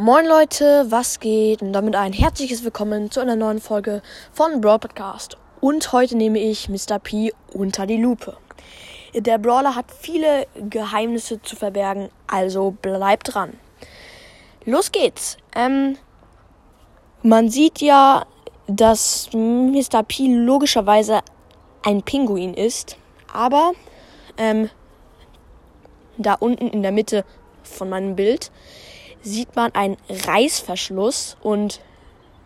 Moin Leute, was geht? Und damit ein herzliches Willkommen zu einer neuen Folge von Brawl Podcast. Und heute nehme ich Mr. P unter die Lupe. Der Brawler hat viele Geheimnisse zu verbergen, also bleibt dran. Los geht's. Ähm, man sieht ja, dass Mr. P logischerweise ein Pinguin ist, aber ähm, da unten in der Mitte von meinem Bild sieht man einen Reißverschluss und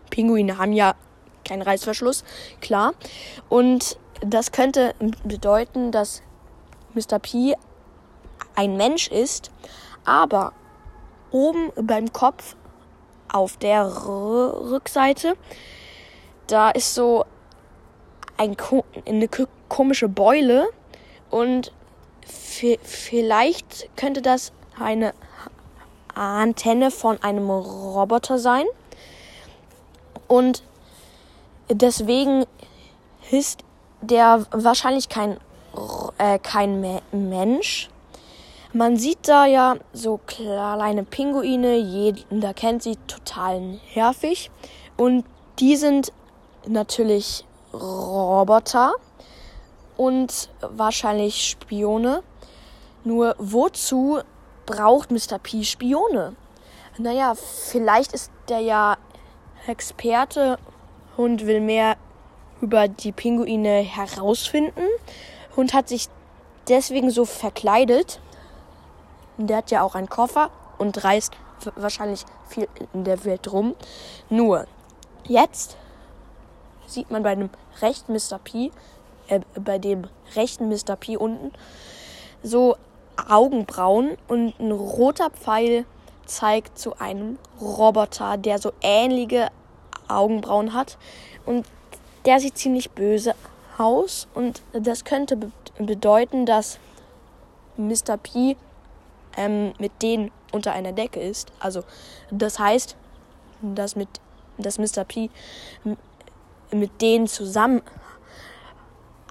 Pinguine haben ja keinen Reißverschluss, klar. Und das könnte bedeuten, dass Mr. P ein Mensch ist, aber oben beim Kopf auf der Rückseite, da ist so ein, eine komische Beule und vielleicht könnte das eine Antenne von einem Roboter sein. Und deswegen ist der wahrscheinlich kein, äh, kein Me Mensch. Man sieht da ja so kleine Pinguine, jeder kennt sie, total nervig. Und die sind natürlich Roboter und wahrscheinlich Spione. Nur wozu braucht Mr. P Spione? Naja, vielleicht ist der ja Experte und will mehr über die Pinguine herausfinden und hat sich deswegen so verkleidet. Der hat ja auch einen Koffer und reist wahrscheinlich viel in der Welt rum. Nur, jetzt sieht man bei dem rechten Mr. P, äh, bei dem rechten Mr. P unten, so Augenbrauen und ein roter Pfeil zeigt zu einem Roboter, der so ähnliche Augenbrauen hat und der sieht ziemlich böse aus und das könnte be bedeuten, dass Mr. P ähm, mit denen unter einer Decke ist. Also das heißt, dass mit dass Mr. P mit denen zusammen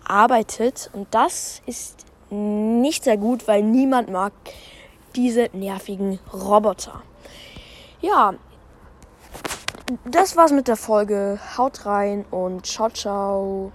arbeitet und das ist nicht sehr gut, weil niemand mag diese nervigen Roboter. Ja, das war's mit der Folge. Haut rein und ciao, ciao.